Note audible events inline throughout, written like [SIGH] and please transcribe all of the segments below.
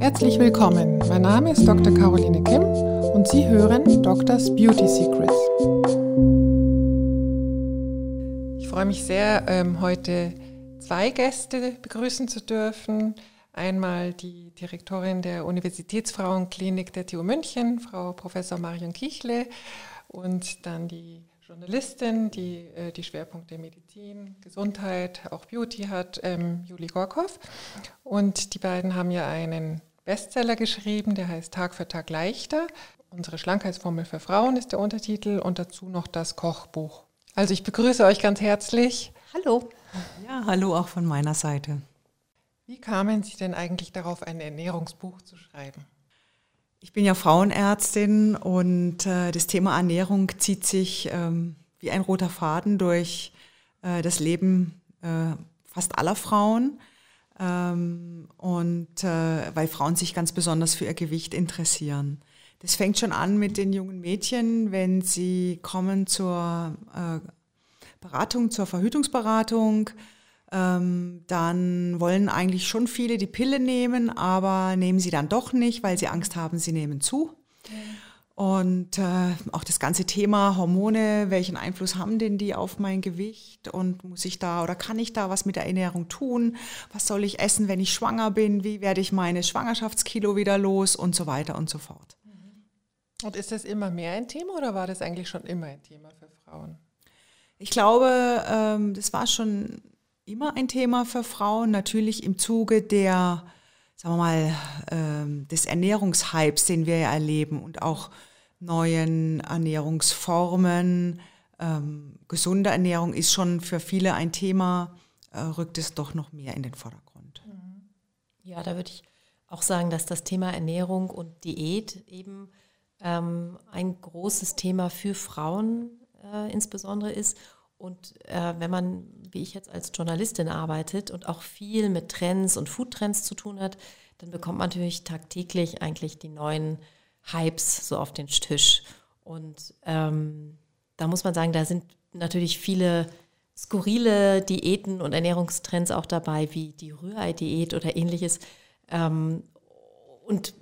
Herzlich willkommen. Mein Name ist Dr. Caroline Kim und Sie hören Doctors Beauty Secrets. Ich freue mich sehr, ähm, heute zwei Gäste begrüßen zu dürfen. Einmal die Direktorin der Universitätsfrauenklinik der TU München, Frau Professor Marion Kichle, und dann die Journalistin, die äh, die Schwerpunkte Medizin, Gesundheit, auch Beauty hat, ähm, Juli Gorkow. Und die beiden haben ja einen Bestseller geschrieben, der heißt Tag für Tag leichter. Unsere Schlankheitsformel für Frauen ist der Untertitel und dazu noch das Kochbuch. Also ich begrüße euch ganz herzlich. Hallo. Ja, hallo auch von meiner Seite. Wie kamen Sie denn eigentlich darauf, ein Ernährungsbuch zu schreiben? Ich bin ja Frauenärztin und äh, das Thema Ernährung zieht sich ähm, wie ein roter Faden durch äh, das Leben äh, fast aller Frauen. Ähm, und äh, weil Frauen sich ganz besonders für ihr Gewicht interessieren. Das fängt schon an mit den jungen Mädchen, wenn sie kommen zur äh, Beratung, zur Verhütungsberatung ähm, dann wollen eigentlich schon viele die Pille nehmen, aber nehmen sie dann doch nicht, weil sie Angst haben, sie nehmen zu. Und äh, auch das ganze Thema Hormone, welchen Einfluss haben denn die auf mein Gewicht? Und muss ich da oder kann ich da was mit der Ernährung tun? Was soll ich essen, wenn ich schwanger bin? Wie werde ich meine Schwangerschaftskilo wieder los? Und so weiter und so fort. Und ist das immer mehr ein Thema oder war das eigentlich schon immer ein Thema für Frauen? Ich glaube, ähm, das war schon immer ein Thema für Frauen, natürlich im Zuge der, sagen wir mal, äh, des Ernährungshypes, den wir erleben und auch neuen Ernährungsformen. Ähm, gesunde Ernährung ist schon für viele ein Thema, äh, rückt es doch noch mehr in den Vordergrund. Mhm. Ja, da würde ich auch sagen, dass das Thema Ernährung und Diät eben ähm, ein großes Thema für Frauen äh, insbesondere ist und äh, wenn man, wie ich jetzt als Journalistin arbeitet und auch viel mit Trends und Foodtrends zu tun hat, dann bekommt man natürlich tagtäglich eigentlich die neuen Hypes so auf den Tisch. Und ähm, da muss man sagen, da sind natürlich viele skurrile Diäten und Ernährungstrends auch dabei, wie die Rührei-Diät oder ähnliches. Ähm, und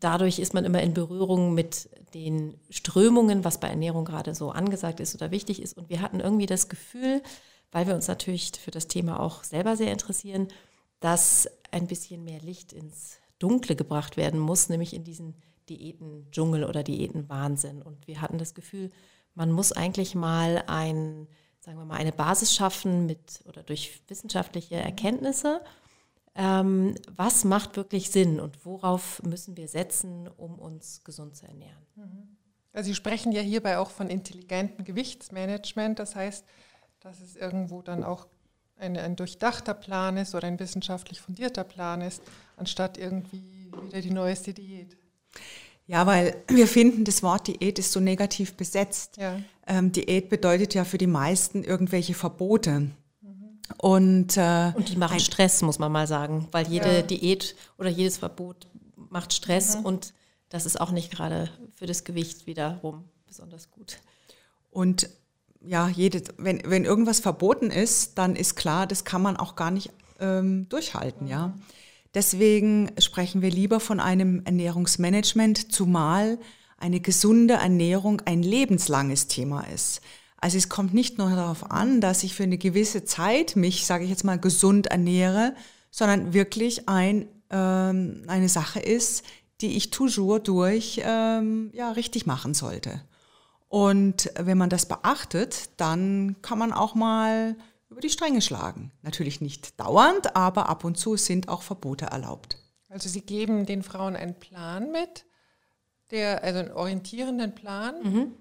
dadurch ist man immer in Berührung mit den Strömungen, was bei Ernährung gerade so angesagt ist oder wichtig ist. Und wir hatten irgendwie das Gefühl, weil wir uns natürlich für das Thema auch selber sehr interessieren, dass ein bisschen mehr Licht ins Dunkle gebracht werden muss, nämlich in diesen Diäten-Dschungel oder Diäten-Wahnsinn. Und wir hatten das Gefühl, man muss eigentlich mal ein, sagen wir mal, eine Basis schaffen mit oder durch wissenschaftliche Erkenntnisse ähm, was macht wirklich Sinn und worauf müssen wir setzen, um uns gesund zu ernähren. Mhm. Also Sie sprechen ja hierbei auch von intelligentem Gewichtsmanagement. Das heißt, dass es irgendwo dann auch ein, ein durchdachter Plan ist oder ein wissenschaftlich fundierter Plan ist, anstatt irgendwie wieder die neueste Diät. Ja, weil wir finden, das Wort Diät ist so negativ besetzt. Ja. Ähm, Diät bedeutet ja für die meisten irgendwelche Verbote. Und, äh, und die machen Stress, muss man mal sagen, weil jede ja. Diät oder jedes Verbot macht Stress mhm. und das ist auch nicht gerade für das Gewicht wiederum besonders gut. Und ja, jede, wenn, wenn irgendwas verboten ist, dann ist klar, das kann man auch gar nicht ähm, durchhalten, ja. Deswegen sprechen wir lieber von einem Ernährungsmanagement, zumal eine gesunde Ernährung ein lebenslanges Thema ist. Also es kommt nicht nur darauf an, dass ich für eine gewisse Zeit mich, sage ich jetzt mal, gesund ernähre, sondern wirklich ein, ähm, eine Sache ist, die ich toujours durch ähm, ja, richtig machen sollte. Und wenn man das beachtet, dann kann man auch mal über die Stränge schlagen. Natürlich nicht dauernd, aber ab und zu sind auch Verbote erlaubt. Also Sie geben den Frauen einen Plan mit, der, also einen orientierenden Plan, mhm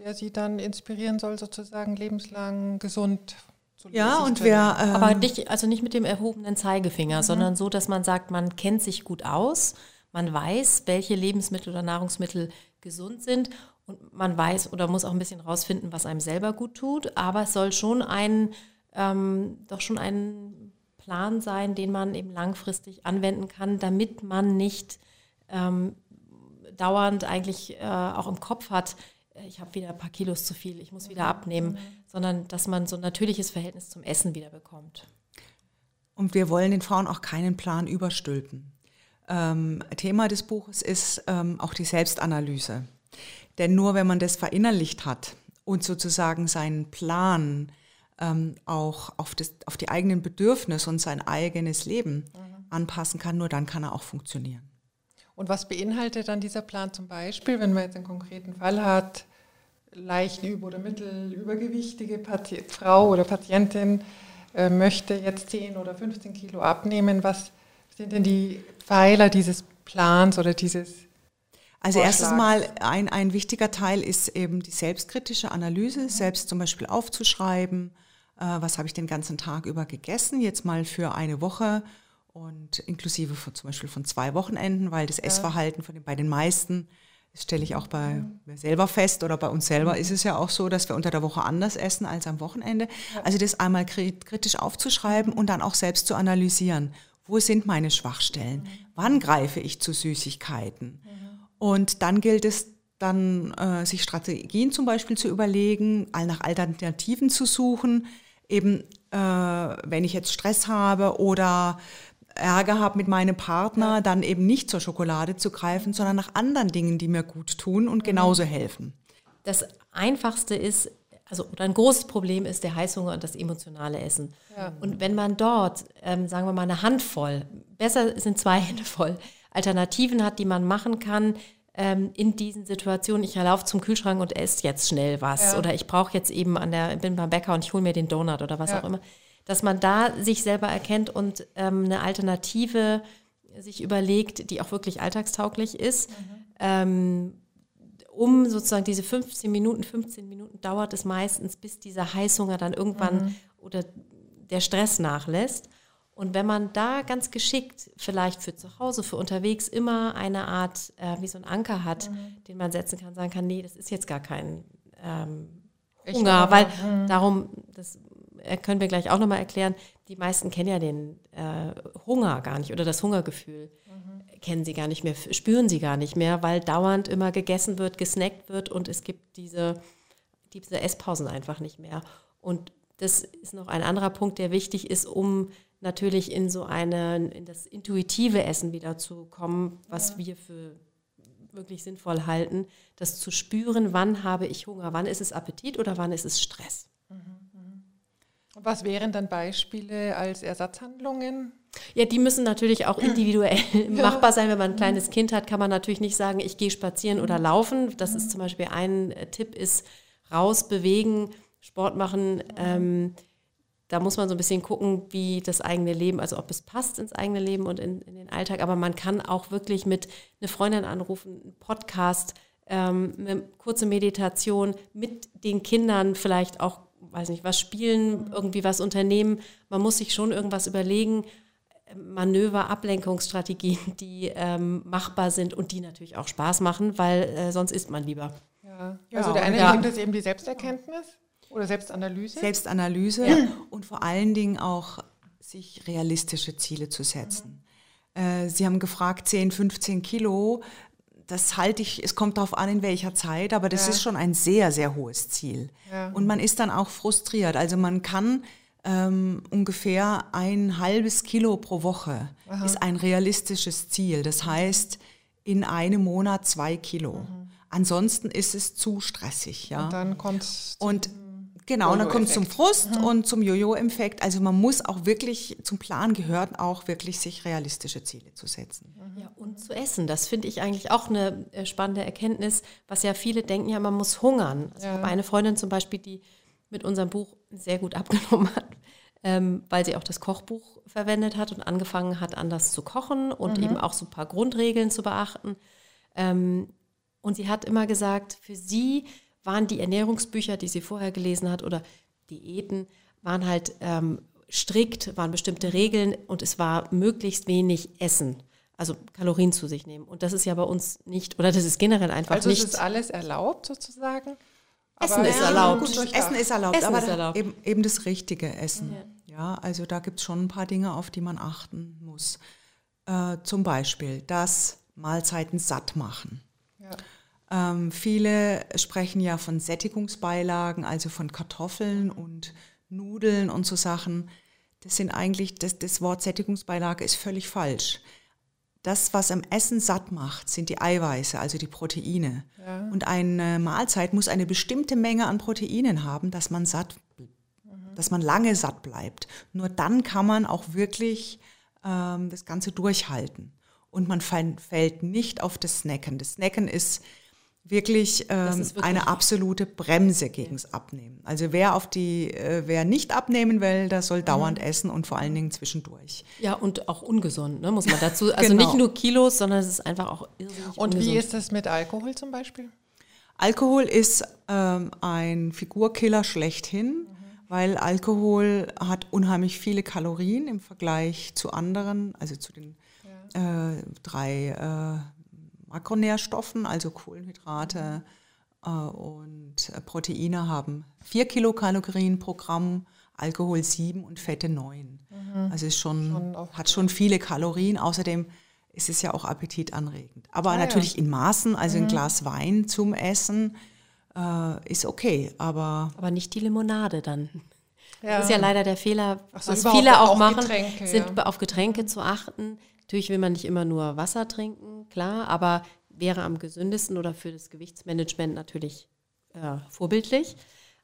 der sie dann inspirieren soll, sozusagen lebenslang gesund zu leben. Ja, und wer. Ähm Aber nicht, also nicht mit dem erhobenen Zeigefinger, mhm. sondern so, dass man sagt, man kennt sich gut aus, man weiß, welche Lebensmittel oder Nahrungsmittel gesund sind und man weiß oder muss auch ein bisschen rausfinden, was einem selber gut tut. Aber es soll schon ein, ähm, doch schon ein Plan sein, den man eben langfristig anwenden kann, damit man nicht ähm, dauernd eigentlich äh, auch im Kopf hat, ich habe wieder ein paar Kilos zu viel, ich muss wieder abnehmen, sondern dass man so ein natürliches Verhältnis zum Essen wieder bekommt. Und wir wollen den Frauen auch keinen Plan überstülpen. Ähm, Thema des Buches ist ähm, auch die Selbstanalyse. Denn nur wenn man das verinnerlicht hat und sozusagen seinen Plan ähm, auch auf, das, auf die eigenen Bedürfnisse und sein eigenes Leben mhm. anpassen kann, nur dann kann er auch funktionieren. Und was beinhaltet dann dieser Plan zum Beispiel, wenn man jetzt einen konkreten Fall hat, leichten Üb- oder mittelübergewichtige Pati Frau oder Patientin äh, möchte jetzt 10 oder 15 Kilo abnehmen, was sind denn die Pfeiler dieses Plans oder dieses also erstes Mal ein, ein wichtiger Teil ist eben die selbstkritische Analyse, selbst zum Beispiel aufzuschreiben, äh, was habe ich den ganzen Tag über gegessen, jetzt mal für eine Woche und inklusive von, zum Beispiel von zwei Wochenenden, weil das ja. Essverhalten von den, bei den meisten, das stelle ich auch bei mir selber fest oder bei uns selber ist es ja auch so, dass wir unter der Woche anders essen als am Wochenende. Ja. Also das einmal kritisch aufzuschreiben und dann auch selbst zu analysieren. Wo sind meine Schwachstellen? Mhm. Wann greife ich zu Süßigkeiten? Und dann gilt es dann, äh, sich Strategien zum Beispiel zu überlegen, nach Alternativen zu suchen. Eben, äh, wenn ich jetzt Stress habe oder Ärger habe mit meinem Partner, ja. dann eben nicht zur Schokolade zu greifen, sondern nach anderen Dingen, die mir gut tun und mhm. genauso helfen. Das Einfachste ist, also oder ein großes Problem ist der Heißhunger und das emotionale Essen. Ja. Und wenn man dort, ähm, sagen wir mal, eine Handvoll, besser sind zwei Hände voll, Alternativen hat, die man machen kann, ähm, in diesen Situationen, ich laufe zum Kühlschrank und esse jetzt schnell was ja. oder ich brauche jetzt eben an der, bin beim Bäcker und ich hole mir den Donut oder was ja. auch immer, dass man da sich selber erkennt und ähm, eine Alternative sich überlegt, die auch wirklich alltagstauglich ist. Mhm. Ähm, um sozusagen diese 15 Minuten, 15 Minuten dauert es meistens, bis dieser Heißhunger dann irgendwann mhm. oder der Stress nachlässt. Und wenn man da ganz geschickt, vielleicht für zu Hause, für unterwegs, immer eine Art, äh, wie so ein Anker hat, mhm. den man setzen kann, sagen kann, nee, das ist jetzt gar kein ähm, Hunger, weil mhm. darum, das äh, können wir gleich auch nochmal erklären, die meisten kennen ja den äh, Hunger gar nicht oder das Hungergefühl mhm. kennen sie gar nicht mehr, spüren sie gar nicht mehr, weil dauernd immer gegessen wird, gesnackt wird und es gibt diese, diese Esspausen einfach nicht mehr. Und das ist noch ein anderer Punkt, der wichtig ist, um natürlich in so eine, in das intuitive Essen wieder zu kommen, was ja. wir für wirklich sinnvoll halten, das zu spüren, wann habe ich Hunger, wann ist es Appetit oder wann ist es Stress. Mhm, mhm. Was wären dann Beispiele als Ersatzhandlungen? Ja, die müssen natürlich auch individuell [LAUGHS] [LAUGHS] machbar sein. Wenn man ein kleines mhm. Kind hat, kann man natürlich nicht sagen, ich gehe spazieren oder laufen. Das ist zum Beispiel ein äh, Tipp, ist raus, bewegen, Sport machen. Ähm, da muss man so ein bisschen gucken, wie das eigene Leben, also ob es passt ins eigene Leben und in, in den Alltag. Aber man kann auch wirklich mit einer Freundin anrufen, einen Podcast, ähm, eine kurze Meditation mit den Kindern vielleicht auch, weiß nicht, was spielen, irgendwie was unternehmen. Man muss sich schon irgendwas überlegen. Manöver, Ablenkungsstrategien, [LAUGHS] die ähm, machbar sind und die natürlich auch Spaß machen, weil äh, sonst isst man lieber. Ja. Also der eine ja. Punkt ist eben die Selbsterkenntnis. Oder Selbstanalyse? Selbstanalyse ja. und vor allen Dingen auch sich realistische Ziele zu setzen. Mhm. Sie haben gefragt, 10, 15 Kilo. Das halte ich, es kommt darauf an, in welcher Zeit, aber das ja. ist schon ein sehr, sehr hohes Ziel. Ja. Und man ist dann auch frustriert. Also man kann ähm, ungefähr ein halbes Kilo pro Woche Aha. ist ein realistisches Ziel. Das heißt, in einem Monat zwei Kilo. Mhm. Ansonsten ist es zu stressig. Ja? Und dann kommt und Genau, und dann kommt es zum Frust mhm. und zum Jojo-Effekt. Also man muss auch wirklich, zum Plan gehört auch wirklich, sich realistische Ziele zu setzen. Ja, und zu essen. Das finde ich eigentlich auch eine äh, spannende Erkenntnis, was ja viele denken, ja, man muss hungern. Also ja. Ich habe eine Freundin zum Beispiel, die mit unserem Buch sehr gut [LAUGHS] abgenommen hat, ähm, weil sie auch das Kochbuch verwendet hat und angefangen hat, anders zu kochen und mhm. eben auch so ein paar Grundregeln zu beachten. Ähm, und sie hat immer gesagt, für sie waren die Ernährungsbücher, die sie vorher gelesen hat, oder Diäten, waren halt ähm, strikt, waren bestimmte Regeln und es war möglichst wenig Essen, also Kalorien zu sich nehmen. Und das ist ja bei uns nicht, oder das ist generell einfach also nicht. Also ist alles erlaubt sozusagen? Essen ist erlaubt. Essen ist erlaubt, Essen aber ist erlaubt. Eben, eben, das richtige Essen. Ja, ja also da gibt es schon ein paar Dinge, auf die man achten muss. Äh, zum Beispiel, dass Mahlzeiten satt machen. Ja. Ähm, viele sprechen ja von Sättigungsbeilagen, also von Kartoffeln und Nudeln und so Sachen. das sind eigentlich, das, das Wort Sättigungsbeilage ist völlig falsch. Das, was am Essen satt macht, sind die Eiweiße, also die Proteine. Ja. Und eine Mahlzeit muss eine bestimmte Menge an Proteinen haben, dass man satt, mhm. dass man lange satt bleibt. Nur dann kann man auch wirklich ähm, das Ganze durchhalten. Und man fällt nicht auf das Snacken. Das Snacken ist wirklich, ähm, wirklich eine absolute Bremse gegens ja. Abnehmen. Also wer auf die, äh, wer nicht abnehmen will, der soll dauernd mhm. essen und vor allen Dingen zwischendurch. Ja, und auch ungesund, ne, muss man dazu. Also genau. nicht nur Kilos, sondern es ist einfach auch irrsinnig Und ungesund. wie ist das mit Alkohol zum Beispiel? Alkohol ist ähm, ein Figurkiller schlechthin, mhm. weil Alkohol hat unheimlich viele Kalorien im Vergleich zu anderen, also zu den ja. äh, drei äh, Makronährstoffen, also Kohlenhydrate äh, und äh, Proteine haben 4 Kilokalorien pro Gramm, Alkohol 7 und Fette 9. Mhm. Also ist schon, schon hat schon viele Kalorien. Außerdem ist es ja auch appetitanregend. Aber ah, natürlich ja. in Maßen, also mhm. ein Glas Wein zum Essen äh, ist okay. Aber, aber nicht die Limonade dann. Ja. Das ist ja leider der Fehler, so, was viele auch machen, Getränke, sind ja. auf Getränke zu achten. Natürlich will man nicht immer nur Wasser trinken, klar, aber wäre am gesündesten oder für das Gewichtsmanagement natürlich äh, vorbildlich.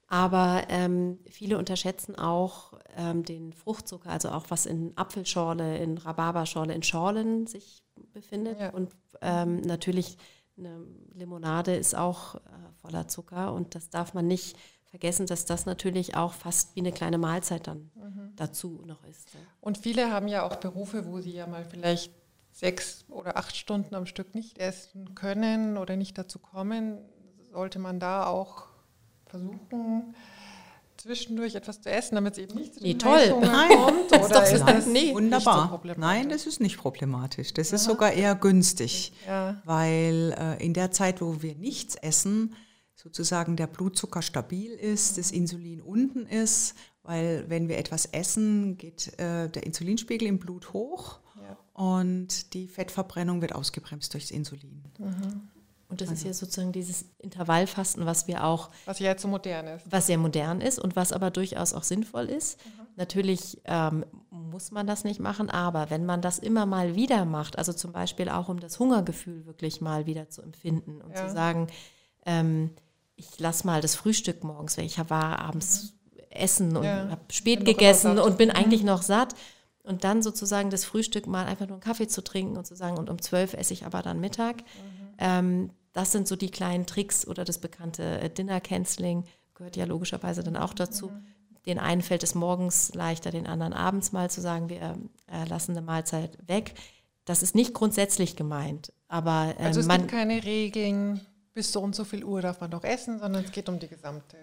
Aber ähm, viele unterschätzen auch ähm, den Fruchtzucker, also auch was in Apfelschorle, in Rhabarberschorle, in Schorlen sich befindet. Ja. Und ähm, natürlich eine Limonade ist auch äh, voller Zucker und das darf man nicht vergessen, dass das natürlich auch fast wie eine kleine Mahlzeit dann mhm. dazu noch ist. Ja. Und viele haben ja auch Berufe, wo sie ja mal vielleicht sechs oder acht Stunden am Stück nicht essen können oder nicht dazu kommen. Sollte man da auch versuchen, zwischendurch etwas zu essen, damit es eben nicht zu nee, toll. Nein, kommt? Das oder ist, das nee, wunderbar. So Nein, das ist nicht problematisch. Das Aha. ist sogar eher günstig, ja. weil äh, in der Zeit, wo wir nichts essen, sozusagen der Blutzucker stabil ist, das Insulin unten ist, weil wenn wir etwas essen, geht äh, der Insulinspiegel im Blut hoch ja. und die Fettverbrennung wird ausgebremst durchs Insulin. Mhm. Und das also. ist ja sozusagen dieses Intervallfasten, was wir auch. Was ja jetzt so modern ist. Was sehr modern ist und was aber durchaus auch sinnvoll ist. Mhm. Natürlich ähm, muss man das nicht machen, aber wenn man das immer mal wieder macht, also zum Beispiel auch um das Hungergefühl wirklich mal wieder zu empfinden und ja. zu sagen, ähm, ich lasse mal das Frühstück morgens weg. Ich war abends essen und ja. habe spät gegessen und bin eigentlich noch satt. Und dann sozusagen das Frühstück mal einfach nur einen Kaffee zu trinken und zu sagen, und um zwölf esse ich aber dann Mittag. Mhm. Ähm, das sind so die kleinen Tricks oder das bekannte äh, Dinner Canceling gehört ja logischerweise dann auch dazu. Mhm. Den einen fällt es morgens leichter, den anderen abends mal zu sagen, wir äh, lassen eine Mahlzeit weg. Das ist nicht grundsätzlich gemeint, aber äh, also es man, gibt keine Regeln bis so und so viel Uhr darf man doch essen, sondern es geht um die gesamte.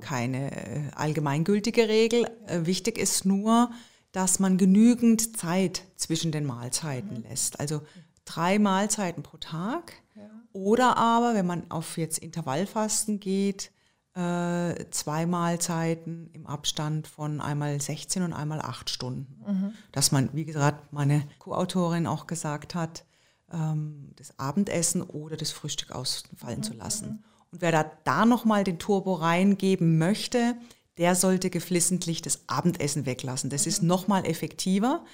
Keine äh, allgemeingültige Regel. Äh, wichtig ist nur, dass man genügend Zeit zwischen den Mahlzeiten mhm. lässt. Also drei Mahlzeiten pro Tag. Ja. Oder aber, wenn man auf jetzt Intervallfasten geht, äh, zwei Mahlzeiten im Abstand von einmal 16 und einmal 8 Stunden. Mhm. Dass man, wie gesagt, meine Co-Autorin auch gesagt hat, ähm, das Abendessen oder das Frühstück ausfallen mhm. zu lassen. Und wer da, da nochmal den Turbo reingeben möchte, der sollte geflissentlich das Abendessen weglassen. Das ist nochmal effektiver,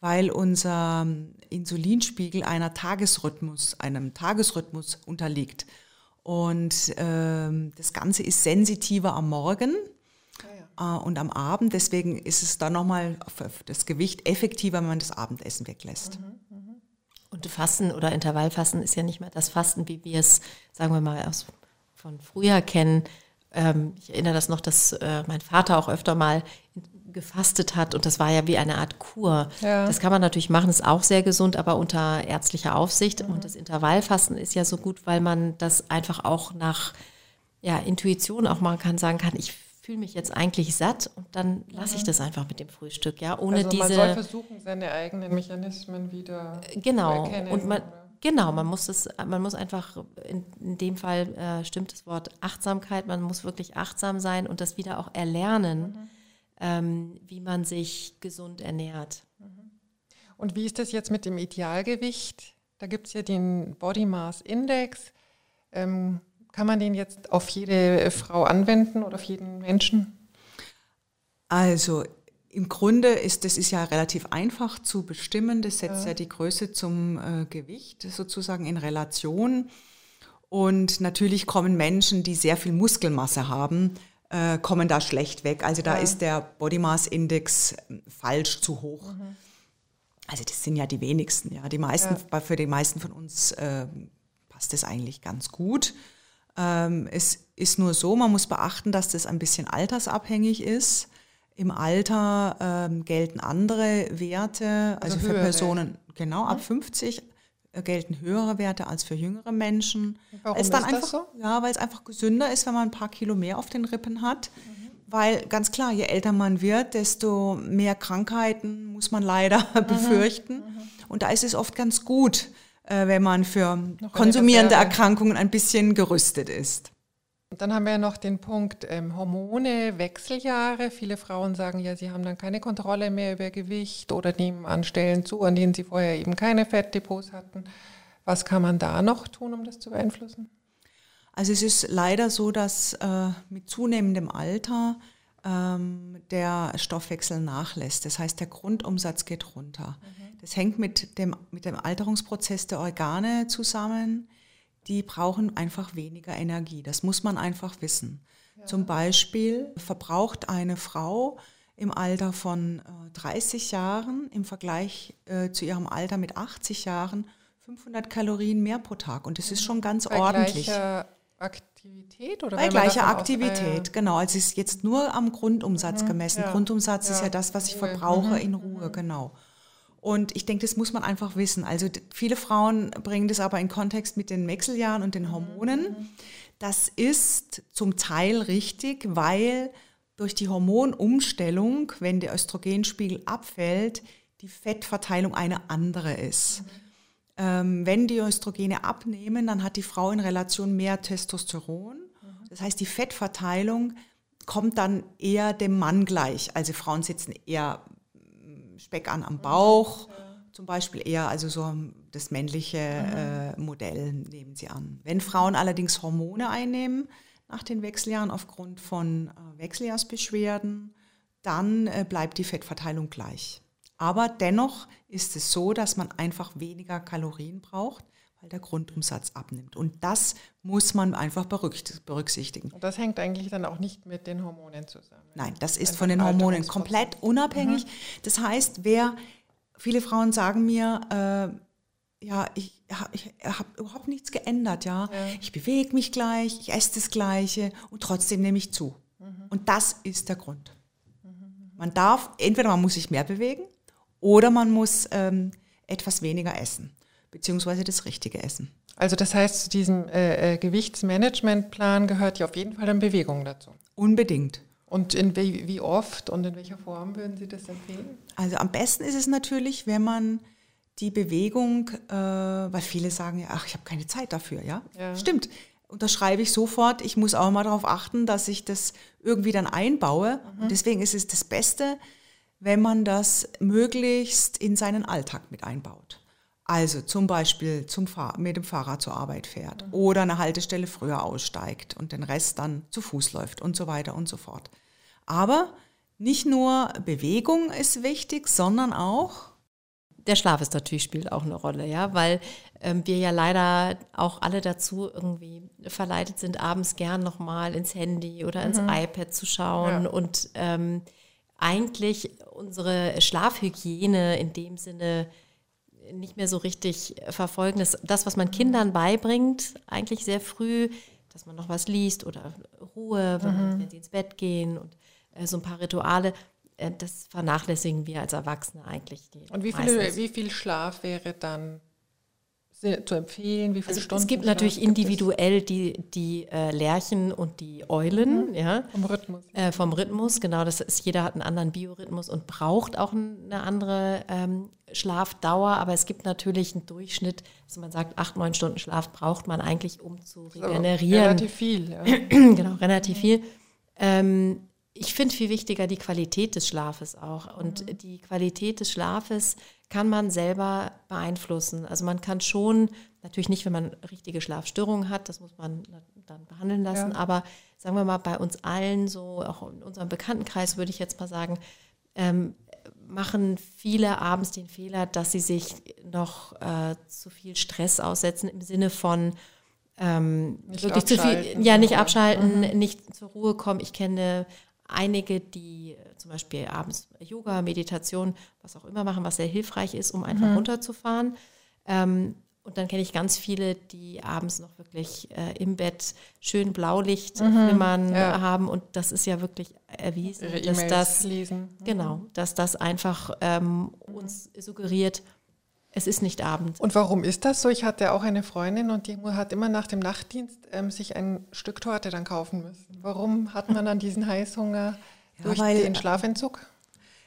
weil unser ähm, Insulinspiegel einer Tagesrhythmus, einem Tagesrhythmus unterliegt. Und ähm, das Ganze ist sensitiver am Morgen ah, ja. äh, und am Abend. Deswegen ist es dann nochmal das Gewicht effektiver, wenn man das Abendessen weglässt. Mhm. Und Fasten oder Intervallfasten ist ja nicht mehr das Fasten, wie wir es, sagen wir mal, aus, von früher kennen. Ähm, ich erinnere das noch, dass äh, mein Vater auch öfter mal gefastet hat und das war ja wie eine Art Kur. Ja. Das kann man natürlich machen, ist auch sehr gesund, aber unter ärztlicher Aufsicht. Mhm. Und das Intervallfasten ist ja so gut, weil man das einfach auch nach ja, Intuition auch machen kann, sagen kann, ich fühle mich jetzt eigentlich satt und dann lasse ich mhm. das einfach mit dem Frühstück, ja, ohne also man diese. Man soll versuchen, seine eigenen Mechanismen wieder genau. zu erkennen. Und man, genau, man muss es, man muss einfach in, in dem Fall äh, stimmt das Wort Achtsamkeit. Man muss wirklich achtsam sein und das wieder auch erlernen, mhm. ähm, wie man sich gesund ernährt. Mhm. Und wie ist das jetzt mit dem Idealgewicht? Da gibt es ja den Body Mass Index. Ähm, kann man den jetzt auf jede Frau anwenden oder auf jeden Menschen? Also Im Grunde ist das ist ja relativ einfach zu bestimmen. Das setzt ja, ja die Größe zum äh, Gewicht sozusagen in Relation. Und natürlich kommen Menschen, die sehr viel Muskelmasse haben, äh, kommen da schlecht weg. Also da ja. ist der Body Mass Index ähm, falsch zu hoch. Mhm. Also das sind ja die wenigsten. Ja, die meisten ja. für die meisten von uns äh, passt das eigentlich ganz gut. Ähm, es ist nur so, man muss beachten, dass das ein bisschen altersabhängig ist. Im Alter ähm, gelten andere Werte, also, also für Personen, genau, ab 50 mhm. äh, gelten höhere Werte als für jüngere Menschen. Warum ist dann einfach, das so? Ja, weil es einfach gesünder ist, wenn man ein paar Kilo mehr auf den Rippen hat. Mhm. Weil ganz klar, je älter man wird, desto mehr Krankheiten muss man leider [LAUGHS] mhm. befürchten. Mhm. Und da ist es oft ganz gut, wenn man für konsumierende Erkrankungen ein bisschen gerüstet ist. Und dann haben wir ja noch den Punkt ähm, Hormone, Wechseljahre. Viele Frauen sagen ja, sie haben dann keine Kontrolle mehr über Gewicht oder nehmen an Stellen zu, an denen sie vorher eben keine Fettdepots hatten. Was kann man da noch tun, um das zu beeinflussen? Also es ist leider so, dass äh, mit zunehmendem Alter ähm, der Stoffwechsel nachlässt. Das heißt, der Grundumsatz geht runter. Mhm. Das hängt mit dem, mit dem Alterungsprozess der Organe zusammen die brauchen einfach weniger Energie. Das muss man einfach wissen. Ja. Zum Beispiel verbraucht eine Frau im Alter von äh, 30 Jahren im Vergleich äh, zu ihrem Alter mit 80 Jahren 500 Kalorien mehr pro Tag. Und das ist schon ganz Bei ordentlich. Gleicher Aktivität oder Bei gleicher Aktivität, genau. Also es ist jetzt nur am Grundumsatz mhm, gemessen. Ja. Grundumsatz ja. ist ja das, was ich verbrauche mhm. in Ruhe, mhm. genau. Und ich denke, das muss man einfach wissen. Also viele Frauen bringen das aber in Kontext mit den Wechseljahren und den mhm. Hormonen. Das ist zum Teil richtig, weil durch die Hormonumstellung, wenn der Östrogenspiegel abfällt, die Fettverteilung eine andere ist. Mhm. Ähm, wenn die Östrogene abnehmen, dann hat die Frau in Relation mehr Testosteron. Mhm. Das heißt, die Fettverteilung kommt dann eher dem Mann gleich. Also Frauen sitzen eher Speck an am Bauch, zum Beispiel eher also so das männliche äh, Modell nehmen sie an. Wenn Frauen allerdings Hormone einnehmen nach den Wechseljahren aufgrund von äh, Wechseljahrsbeschwerden, dann äh, bleibt die Fettverteilung gleich. Aber dennoch ist es so, dass man einfach weniger Kalorien braucht, weil der Grundumsatz abnimmt. Und das muss man einfach berücksichtigen. Und das hängt eigentlich dann auch nicht mit den Hormonen zusammen. Nein, das ist von den Hormonen komplett unabhängig. Mhm. Das heißt, wer, viele Frauen sagen mir, äh, ja, ich, ich habe überhaupt nichts geändert, ja. ja. Ich bewege mich gleich, ich esse das Gleiche und trotzdem nehme ich zu. Mhm. Und das ist der Grund. Mhm. Man darf, entweder man muss sich mehr bewegen oder man muss ähm, etwas weniger essen beziehungsweise das richtige Essen. Also das heißt, zu diesem äh, äh, Gewichtsmanagementplan gehört ja auf jeden Fall dann Bewegung dazu. Unbedingt. Und in wie, wie oft und in welcher Form würden Sie das empfehlen? Also am besten ist es natürlich, wenn man die Bewegung, äh, weil viele sagen ja, ach, ich habe keine Zeit dafür, ja? ja. Stimmt. Unterschreibe ich sofort. Ich muss auch mal darauf achten, dass ich das irgendwie dann einbaue. Mhm. Und deswegen ist es das Beste, wenn man das möglichst in seinen Alltag mit einbaut. Also zum Beispiel zum mit dem Fahrrad zur Arbeit fährt mhm. oder eine Haltestelle früher aussteigt und den Rest dann zu Fuß läuft und so weiter und so fort. Aber nicht nur Bewegung ist wichtig, sondern auch der Schlaf ist natürlich spielt auch eine Rolle, ja, weil ähm, wir ja leider auch alle dazu irgendwie verleitet sind, abends gern nochmal ins Handy oder ins mhm. iPad zu schauen ja. und ähm, eigentlich unsere Schlafhygiene in dem Sinne nicht mehr so richtig verfolgen. Das, das, was man Kindern beibringt, eigentlich sehr früh, dass man noch was liest oder Ruhe, wenn, mhm. wenn sie ins Bett gehen und äh, so ein paar Rituale, äh, das vernachlässigen wir als Erwachsene eigentlich. und wie, viele, wie viel Schlaf wäre dann zu empfehlen? Wie viele also Stunden? Es gibt natürlich individuell die, die äh, Lerchen und die Eulen, mhm. ja. Vom Rhythmus. Äh, vom Rhythmus, genau. Das ist, jeder hat einen anderen Biorhythmus und braucht auch eine andere ähm, Schlafdauer, aber es gibt natürlich einen Durchschnitt, dass man sagt, acht, neun Stunden Schlaf braucht man eigentlich, um zu regenerieren. So, relativ viel, ja. [CLEARS THROAT] genau, relativ mhm. viel. Ähm, ich finde viel wichtiger die Qualität des Schlafes auch. Und mhm. die Qualität des Schlafes kann man selber beeinflussen. Also man kann schon, natürlich nicht, wenn man richtige Schlafstörungen hat, das muss man dann behandeln lassen, ja. aber sagen wir mal bei uns allen, so auch in unserem Bekanntenkreis würde ich jetzt mal sagen, ähm, machen viele abends den Fehler, dass sie sich noch äh, zu viel Stress aussetzen im Sinne von ähm, wirklich zu viel, ja, nicht abschalten, mhm. nicht zur Ruhe kommen. Ich kenne einige, die zum Beispiel abends Yoga, Meditation, was auch immer machen, was sehr hilfreich ist, um einfach mhm. runterzufahren. Ähm, und dann kenne ich ganz viele, die abends noch wirklich äh, im Bett schön Blaulicht mhm, flimmern ja. haben. Und das ist ja wirklich erwiesen, Ihre dass das lesen. Mhm. genau, dass das einfach ähm, uns suggeriert, es ist nicht Abend. Und warum ist das so? Ich hatte auch eine Freundin und die hat immer nach dem Nachtdienst ähm, sich ein Stück Torte dann kaufen müssen. Warum hat man dann diesen Heißhunger ja, durch weil, den Schlafentzug?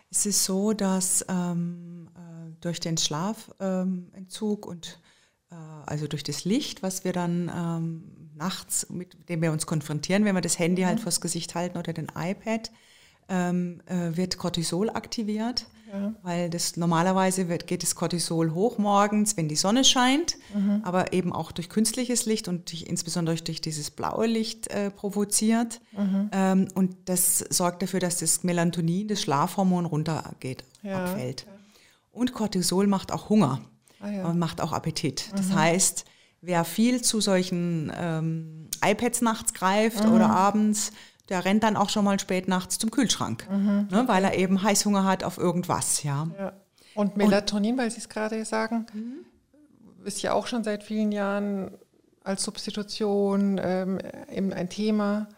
Es ist so, dass ähm, äh, durch den Schlafentzug und äh, also durch das Licht, was wir dann ähm, nachts, mit dem wir uns konfrontieren, wenn wir das Handy halt mhm. halt vors Gesicht halten oder den iPad, ähm, äh, wird Cortisol aktiviert, ja. weil das normalerweise wird, geht das Cortisol hoch morgens, wenn die Sonne scheint, mhm. aber eben auch durch künstliches Licht und durch, insbesondere durch dieses blaue Licht äh, provoziert. Mhm. Ähm, und das sorgt dafür, dass das Melatonin, das Schlafhormon, runtergeht, ja. abfällt. Und Cortisol macht auch Hunger ah, ja. und macht auch Appetit. Das mhm. heißt, wer viel zu solchen ähm, iPads nachts greift mhm. oder abends, der rennt dann auch schon mal spät nachts zum Kühlschrank, mhm. ne, weil er eben Heißhunger hat auf irgendwas. Ja. ja. Und Melatonin, und, weil Sie es gerade sagen, mhm. ist ja auch schon seit vielen Jahren als Substitution ähm, eben ein Thema.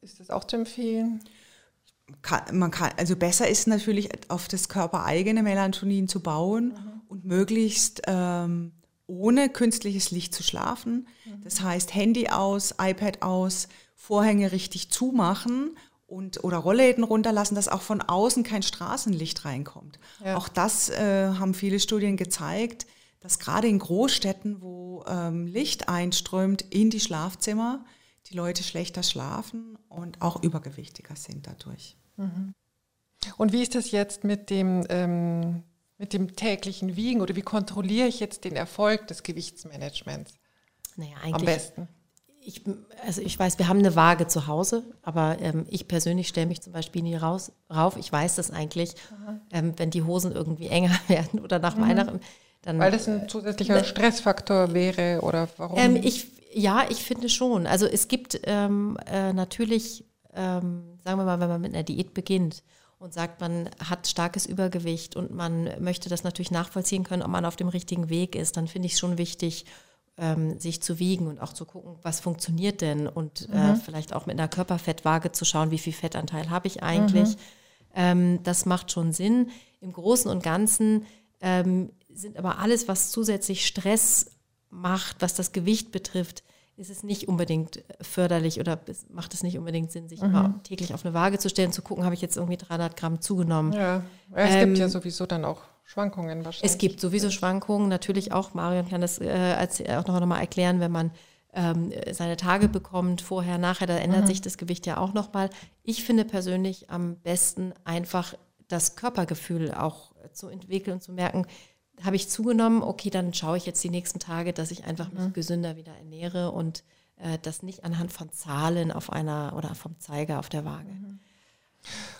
Ist das auch zu empfehlen? Kann, man kann, also besser ist natürlich auf das körpereigene Melatonin zu bauen mhm. und möglichst ähm, ohne künstliches Licht zu schlafen. Mhm. Das heißt Handy aus, iPad aus, Vorhänge richtig zumachen und oder Rollläden runterlassen, dass auch von außen kein Straßenlicht reinkommt. Ja. Auch das äh, haben viele Studien gezeigt, dass gerade in Großstädten, wo ähm, Licht einströmt in die Schlafzimmer, die Leute schlechter schlafen und auch übergewichtiger sind dadurch. Mhm. Und wie ist das jetzt mit dem, ähm, mit dem täglichen Wiegen oder wie kontrolliere ich jetzt den Erfolg des Gewichtsmanagements? Naja, eigentlich, am besten. Ich, also ich weiß, wir haben eine Waage zu Hause, aber ähm, ich persönlich stelle mich zum Beispiel nie raus, rauf. Ich weiß das eigentlich, ähm, wenn die Hosen irgendwie enger [LAUGHS] werden oder nach mhm. Weihnachten. Dann, Weil das ein zusätzlicher äh, Stressfaktor wäre oder warum? Ähm, ich, ja, ich finde schon. Also es gibt ähm, äh, natürlich ähm, sagen wir mal, wenn man mit einer Diät beginnt und sagt, man hat starkes Übergewicht und man möchte das natürlich nachvollziehen können, ob man auf dem richtigen Weg ist, dann finde ich es schon wichtig, ähm, sich zu wiegen und auch zu gucken, was funktioniert denn und äh, mhm. äh, vielleicht auch mit einer Körperfettwaage zu schauen, wie viel Fettanteil habe ich eigentlich. Mhm. Ähm, das macht schon Sinn. Im Großen und Ganzen ähm, sind aber alles, was zusätzlich Stress macht, was das Gewicht betrifft, ist es nicht unbedingt förderlich oder macht es nicht unbedingt Sinn, sich mhm. immer täglich auf eine Waage zu stellen, zu gucken, habe ich jetzt irgendwie 300 Gramm zugenommen. Ja, es ähm, gibt ja sowieso dann auch Schwankungen wahrscheinlich. Es gibt sowieso Schwankungen, natürlich auch, Marion kann das äh, als, auch noch mal erklären, wenn man ähm, seine Tage bekommt, vorher, nachher, da ändert mhm. sich das Gewicht ja auch nochmal. Ich finde persönlich am besten einfach das Körpergefühl auch zu entwickeln und zu merken, habe ich zugenommen, okay, dann schaue ich jetzt die nächsten Tage, dass ich einfach mich mhm. gesünder wieder ernähre und äh, das nicht anhand von Zahlen auf einer oder vom Zeiger auf der Waage. Mhm.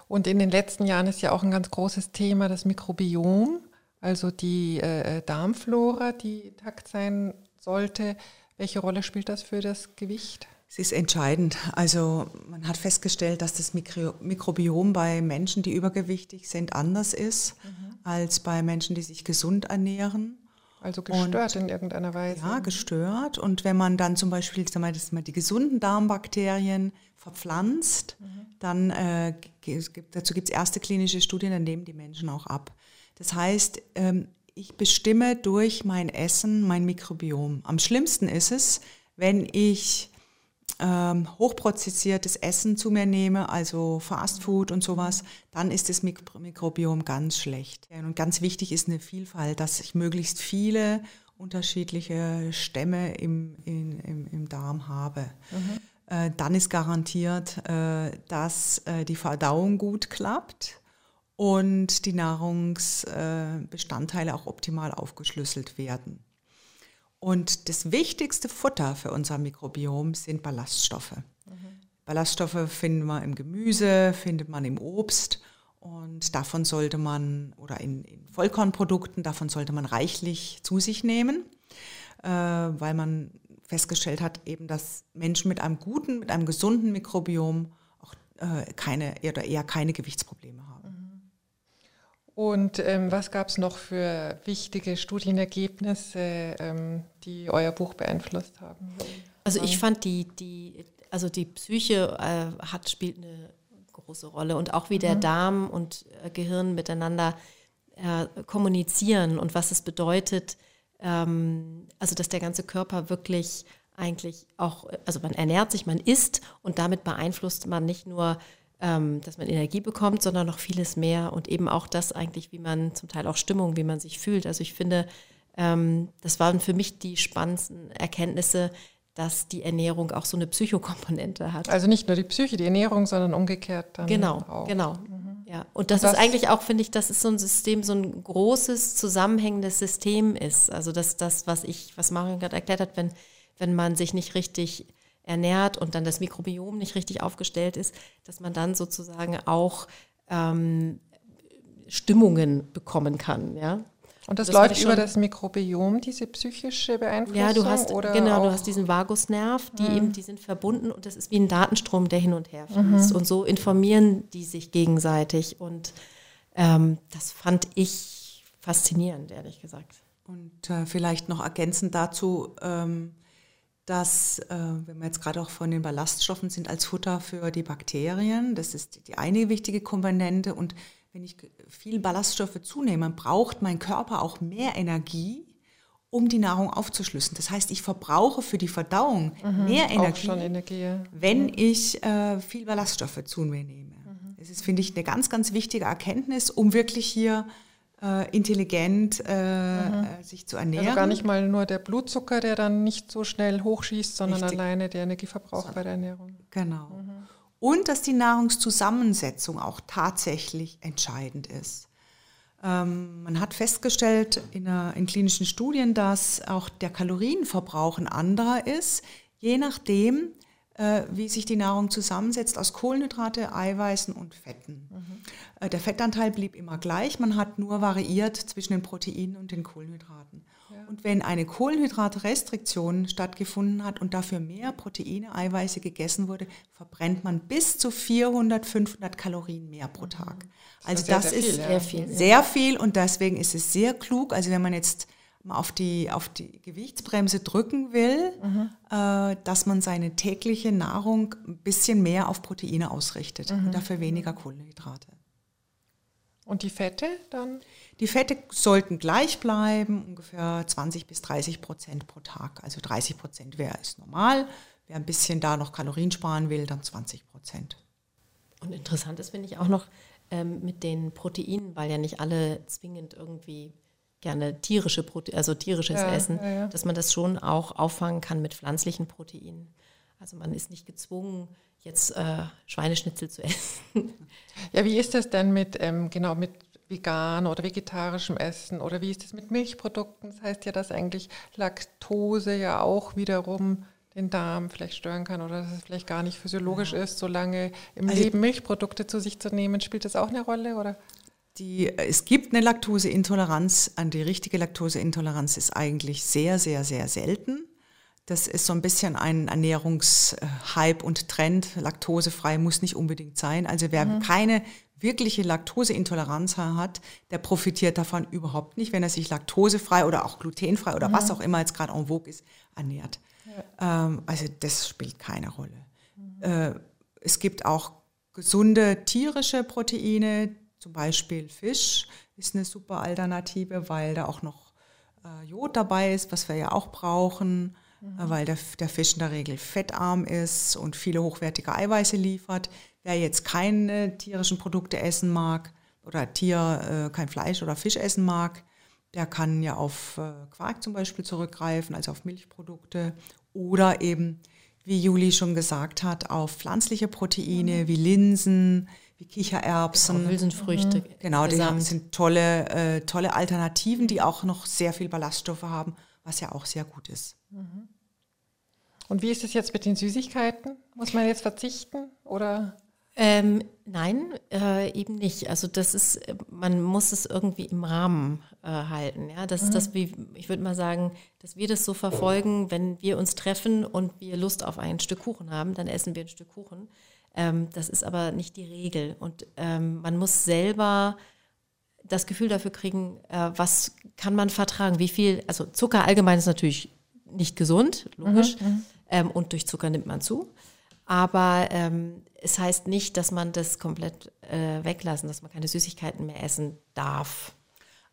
Und in den letzten Jahren ist ja auch ein ganz großes Thema das Mikrobiom, also die äh, äh Darmflora, die intakt sein sollte. Welche Rolle spielt das für das Gewicht? Es ist entscheidend. Also man hat festgestellt, dass das Mikro Mikrobiom bei Menschen, die übergewichtig sind, anders ist mhm. als bei Menschen, die sich gesund ernähren. Also gestört und, in irgendeiner Weise. Ja, gestört. Und wenn man dann zum Beispiel wir, das mal die gesunden Darmbakterien verpflanzt, mhm. dann äh, gibt, dazu gibt es erste klinische Studien, dann nehmen die Menschen auch ab. Das heißt, ähm, ich bestimme durch mein Essen mein Mikrobiom. Am schlimmsten ist es, wenn ich ähm, hochprozessiertes Essen zu mir nehme, also Fastfood und sowas, dann ist das Mikro Mikrobiom ganz schlecht. Und ganz wichtig ist eine Vielfalt, dass ich möglichst viele unterschiedliche Stämme im, in, im, im Darm habe. Mhm. Äh, dann ist garantiert, äh, dass äh, die Verdauung gut klappt und die Nahrungsbestandteile auch optimal aufgeschlüsselt werden. Und das wichtigste Futter für unser Mikrobiom sind Ballaststoffe. Mhm. Ballaststoffe finden wir im Gemüse, findet man im Obst. Und davon sollte man, oder in, in Vollkornprodukten, davon sollte man reichlich zu sich nehmen, äh, weil man festgestellt hat, eben, dass Menschen mit einem guten, mit einem gesunden Mikrobiom auch äh, keine oder eher keine Gewichtsprobleme haben. Und ähm, was gab es noch für wichtige Studienergebnisse, ähm, die euer Buch beeinflusst haben? Also ich fand die, die also die Psyche äh, hat, spielt eine große Rolle und auch wie der mhm. Darm und äh, Gehirn miteinander äh, kommunizieren und was es bedeutet, ähm, also dass der ganze Körper wirklich eigentlich auch, also man ernährt sich, man isst und damit beeinflusst man nicht nur, ähm, dass man Energie bekommt, sondern noch vieles mehr und eben auch das eigentlich, wie man zum Teil auch Stimmung, wie man sich fühlt. Also ich finde, ähm, das waren für mich die spannendsten Erkenntnisse, dass die Ernährung auch so eine Psychokomponente hat. Also nicht nur die Psyche, die Ernährung, sondern umgekehrt dann genau, auch. Genau, mhm. ja. Und das, das, ist eigentlich auch, finde ich, dass es so ein System, so ein großes zusammenhängendes System ist. Also dass das, was ich, was Marion gerade erklärt hat, wenn, wenn man sich nicht richtig ernährt und dann das Mikrobiom nicht richtig aufgestellt ist, dass man dann sozusagen auch ähm, Stimmungen bekommen kann, ja. Und das, das läuft über das Mikrobiom, diese psychische Beeinflussung? Ja, du hast, genau, du hast diesen Vagusnerv, die mhm. eben, die sind verbunden und das ist wie ein Datenstrom, der hin und her fließt. Mhm. Und so informieren die sich gegenseitig. Und ähm, das fand ich faszinierend, ehrlich gesagt. Und äh, vielleicht noch ergänzend dazu, ähm, dass, äh, wenn wir jetzt gerade auch von den Ballaststoffen sind, als Futter für die Bakterien, das ist die eine wichtige Komponente. Und wenn ich viel Ballaststoffe zunehme, braucht mein Körper auch mehr Energie, um die Nahrung aufzuschlüssen. Das heißt, ich verbrauche für die Verdauung mhm, mehr Energie, Energie ja. wenn ich äh, viel Ballaststoffe zu mir nehme. Mhm. Das ist, finde ich, eine ganz, ganz wichtige Erkenntnis, um wirklich hier äh, intelligent äh, mhm. Äh, sich zu ernähren. Also gar nicht mal nur der Blutzucker, der dann nicht so schnell hochschießt, sondern Richtig. alleine der Energieverbrauch so. bei der Ernährung. Genau. Mhm und dass die Nahrungszusammensetzung auch tatsächlich entscheidend ist. Ähm, man hat festgestellt in, der, in, klinischen Studien, dass auch der Kalorienverbrauch ein anderer ist, je nachdem, wie sich die Nahrung zusammensetzt aus Kohlenhydrate, Eiweißen und Fetten. Mhm. Äh, der Fettanteil blieb immer gleich, man hat nur variiert zwischen den Proteinen und den Kohlenhydraten. Und wenn eine Kohlenhydratrestriktion stattgefunden hat und dafür mehr Proteine, Eiweiße gegessen wurde, verbrennt man bis zu 400, 500 Kalorien mehr pro Tag. Also das, das ist sehr, viel, ja. sehr viel und deswegen ist es sehr klug. Also wenn man jetzt auf die, auf die Gewichtsbremse drücken will, mhm. äh, dass man seine tägliche Nahrung ein bisschen mehr auf Proteine ausrichtet mhm. und dafür weniger Kohlenhydrate. Und die Fette dann? Die Fette sollten gleich bleiben, ungefähr 20 bis 30 Prozent pro Tag. Also 30 Prozent wäre es normal. Wer ein bisschen da noch Kalorien sparen will, dann 20 Prozent. Und interessant ist, finde ich auch noch ähm, mit den Proteinen, weil ja nicht alle zwingend irgendwie gerne tierische Prote also tierisches ja, Essen, ja, ja. dass man das schon auch auffangen kann mit pflanzlichen Proteinen. Also man ist nicht gezwungen, jetzt äh, Schweineschnitzel zu [LAUGHS] essen. Ja, wie ist das denn mit, ähm, genau, mit vegan oder vegetarischem Essen oder wie ist das mit Milchprodukten? Das heißt ja, dass eigentlich Laktose ja auch wiederum den Darm vielleicht stören kann oder dass es vielleicht gar nicht physiologisch ja. ist, solange im also Leben Milchprodukte zu sich zu nehmen. Spielt das auch eine Rolle oder? Die, es gibt eine Laktoseintoleranz. An die richtige Laktoseintoleranz ist eigentlich sehr, sehr, sehr selten. Das ist so ein bisschen ein Ernährungshype und Trend. Laktosefrei muss nicht unbedingt sein. Also wer mhm. keine wirkliche Laktoseintoleranz hat, der profitiert davon überhaupt nicht, wenn er sich laktosefrei oder auch glutenfrei oder mhm. was auch immer jetzt gerade en vogue ist, ernährt. Ja. Ähm, also das spielt keine Rolle. Mhm. Äh, es gibt auch gesunde tierische Proteine, zum Beispiel Fisch ist eine super Alternative, weil da auch noch äh, Jod dabei ist, was wir ja auch brauchen mhm. weil der, der Fisch in der Regel fettarm ist und viele hochwertige Eiweiße liefert. Wer jetzt keine tierischen Produkte essen mag oder Tier, äh, kein Fleisch oder Fisch essen mag, der kann ja auf äh, Quark zum Beispiel zurückgreifen, also auf Milchprodukte oder eben, wie Juli schon gesagt hat, auf pflanzliche Proteine mhm. wie Linsen, wie Kichererbsen. Genau, Hülsenfrüchte. Mhm. Genau, die haben, sind tolle, äh, tolle Alternativen, die auch noch sehr viel Ballaststoffe haben, was ja auch sehr gut ist. Mhm. Und wie ist es jetzt mit den Süßigkeiten? Muss man jetzt verzichten oder? Ähm, nein, äh, eben nicht. Also das ist, man muss es irgendwie im Rahmen äh, halten. Ja, das ist das, wie ich würde mal sagen, dass wir das so verfolgen, wenn wir uns treffen und wir Lust auf ein Stück Kuchen haben, dann essen wir ein Stück Kuchen. Ähm, das ist aber nicht die Regel. Und ähm, man muss selber das Gefühl dafür kriegen, äh, was kann man vertragen, wie viel, also Zucker allgemein ist natürlich nicht gesund, logisch, mhm, ähm, und durch Zucker nimmt man zu. Aber ähm, es heißt nicht, dass man das komplett äh, weglassen, dass man keine Süßigkeiten mehr essen darf.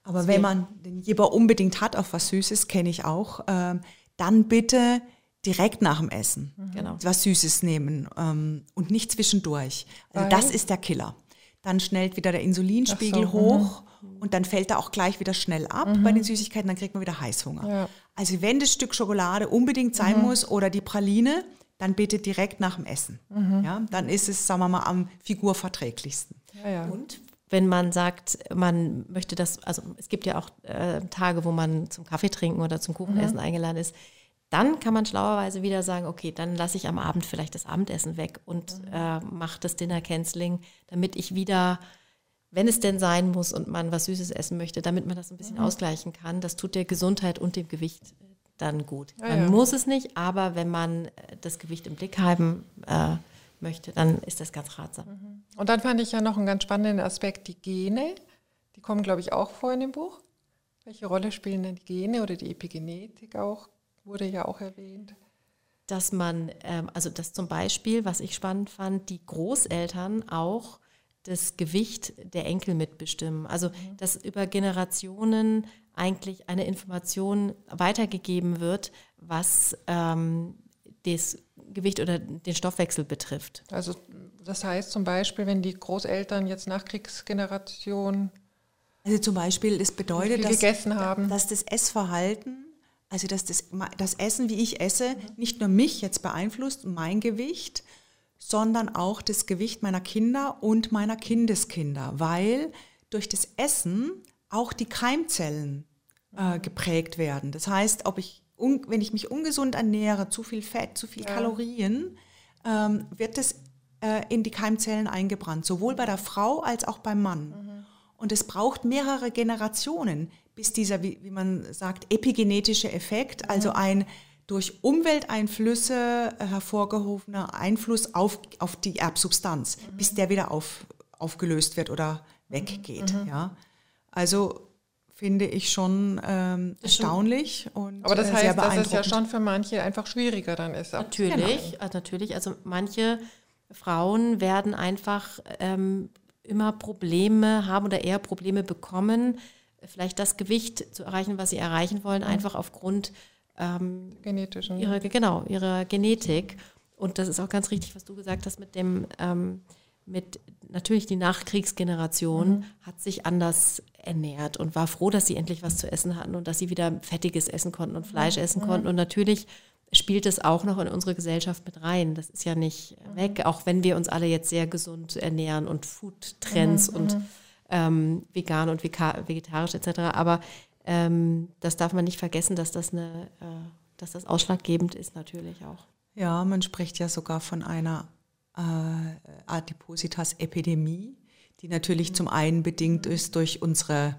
Aber das wenn man den Jeber unbedingt hat auf was Süßes, kenne ich auch, ähm, dann bitte direkt nach dem Essen mhm. genau. was Süßes nehmen ähm, und nicht zwischendurch. Also Weil? das ist der Killer. Dann schnellt wieder der Insulinspiegel so, hoch mhm. und dann fällt er auch gleich wieder schnell ab mhm. bei den Süßigkeiten, dann kriegt man wieder Heißhunger. Ja. Also wenn das Stück Schokolade unbedingt sein mhm. muss oder die Praline, dann bitte direkt nach dem Essen. Mhm. Ja, dann ist es, sagen wir mal, am figurverträglichsten. Ja, ja. Und wenn man sagt, man möchte das, also es gibt ja auch äh, Tage, wo man zum Kaffee trinken oder zum Kuchenessen mhm. eingeladen ist, dann kann man schlauerweise wieder sagen, okay, dann lasse ich am Abend vielleicht das Abendessen weg und mhm. äh, mache das Dinner Canceling, damit ich wieder, wenn es denn sein muss und man was Süßes essen möchte, damit man das ein bisschen mhm. ausgleichen kann. Das tut der Gesundheit und dem Gewicht dann gut. Ja, man ja. muss es nicht, aber wenn man äh, das Gewicht im Blick haben äh, möchte, dann ist das ganz ratsam. Mhm. Und dann fand ich ja noch einen ganz spannenden Aspekt, die Gene. Die kommen, glaube ich, auch vor in dem Buch. Welche Rolle spielen denn die Gene oder die Epigenetik auch? Wurde ja auch erwähnt. Dass man, ähm, also das zum Beispiel, was ich spannend fand, die Großeltern auch das Gewicht der Enkel mitbestimmen. Also mhm. dass über Generationen eigentlich eine Information weitergegeben wird, was ähm, das Gewicht oder den Stoffwechsel betrifft. Also das heißt zum Beispiel, wenn die Großeltern jetzt Nachkriegsgeneration also zum Beispiel, das bedeutet, dass, gegessen haben. dass das Essverhalten, also dass das, das Essen, wie ich esse, nicht nur mich jetzt beeinflusst, mein Gewicht, sondern auch das Gewicht meiner Kinder und meiner Kindeskinder, weil durch das Essen auch die Keimzellen äh, geprägt werden. Das heißt, ob ich, wenn ich mich ungesund ernähre, zu viel Fett, zu viel ja. Kalorien, ähm, wird das äh, in die Keimzellen eingebrannt, sowohl bei der Frau als auch beim Mann. Mhm. Und es braucht mehrere Generationen, bis dieser, wie, wie man sagt, epigenetische Effekt, mhm. also ein durch Umwelteinflüsse äh, hervorgehobener Einfluss auf, auf die Erbsubstanz, mhm. bis der wieder auf, aufgelöst wird oder weggeht. Mhm. Ja. Also finde ich schon ähm, erstaunlich und Aber das äh, heißt, dass es ja schon für manche einfach schwieriger dann ist. Natürlich, genau. natürlich. Also manche Frauen werden einfach ähm, immer Probleme haben oder eher Probleme bekommen, vielleicht das Gewicht zu erreichen, was sie erreichen wollen, mhm. einfach aufgrund ähm, genetischen ihrer genau ihrer Genetik. Und das ist auch ganz richtig, was du gesagt hast mit dem ähm, mit natürlich die Nachkriegsgeneration mhm. hat sich anders ernährt und war froh, dass sie endlich was zu essen hatten und dass sie wieder fettiges essen konnten und Fleisch essen mhm. konnten. Und natürlich spielt es auch noch in unsere Gesellschaft mit rein. Das ist ja nicht mhm. weg, auch wenn wir uns alle jetzt sehr gesund ernähren und Food-Trends mhm. und mhm. Ähm, vegan und vegetarisch etc. Aber ähm, das darf man nicht vergessen, dass das, eine, äh, dass das ausschlaggebend ist natürlich auch. Ja, man spricht ja sogar von einer äh, Adipositas-Epidemie, die natürlich zum einen bedingt ist durch unsere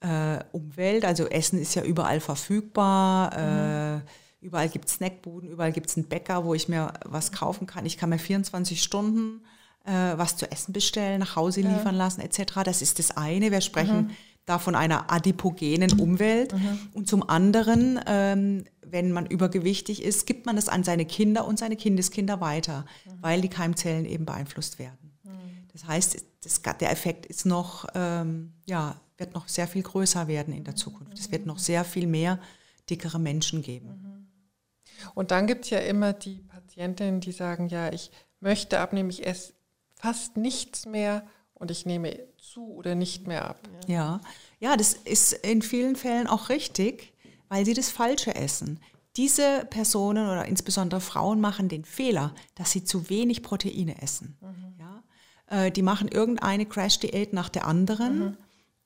äh, Umwelt. Also Essen ist ja überall verfügbar. Äh, überall gibt es Snackbuden, überall gibt es einen Bäcker, wo ich mir was kaufen kann. Ich kann mir 24 Stunden was zu essen bestellen, nach Hause liefern ja. lassen etc. Das ist das eine. Wir sprechen mhm. da von einer adipogenen Umwelt. Mhm. Und zum anderen ähm, wenn man übergewichtig ist, gibt man es an seine Kinder und seine Kindeskinder weiter, mhm. weil die Keimzellen eben beeinflusst werden. Mhm. Das heißt, das, der Effekt ist noch, ähm, ja, wird noch sehr viel größer werden in der Zukunft. Es wird noch sehr viel mehr dickere Menschen geben. Mhm. Und dann gibt es ja immer die Patientinnen, die sagen, ja, ich möchte abnehmen, ich esse fast nichts mehr und ich nehme zu oder nicht mehr ab. Ja, ja, das ist in vielen Fällen auch richtig weil sie das Falsche essen. Diese Personen oder insbesondere Frauen machen den Fehler, dass sie zu wenig Proteine essen. Mhm. Ja? Äh, die machen irgendeine Crash-Diät nach der anderen mhm.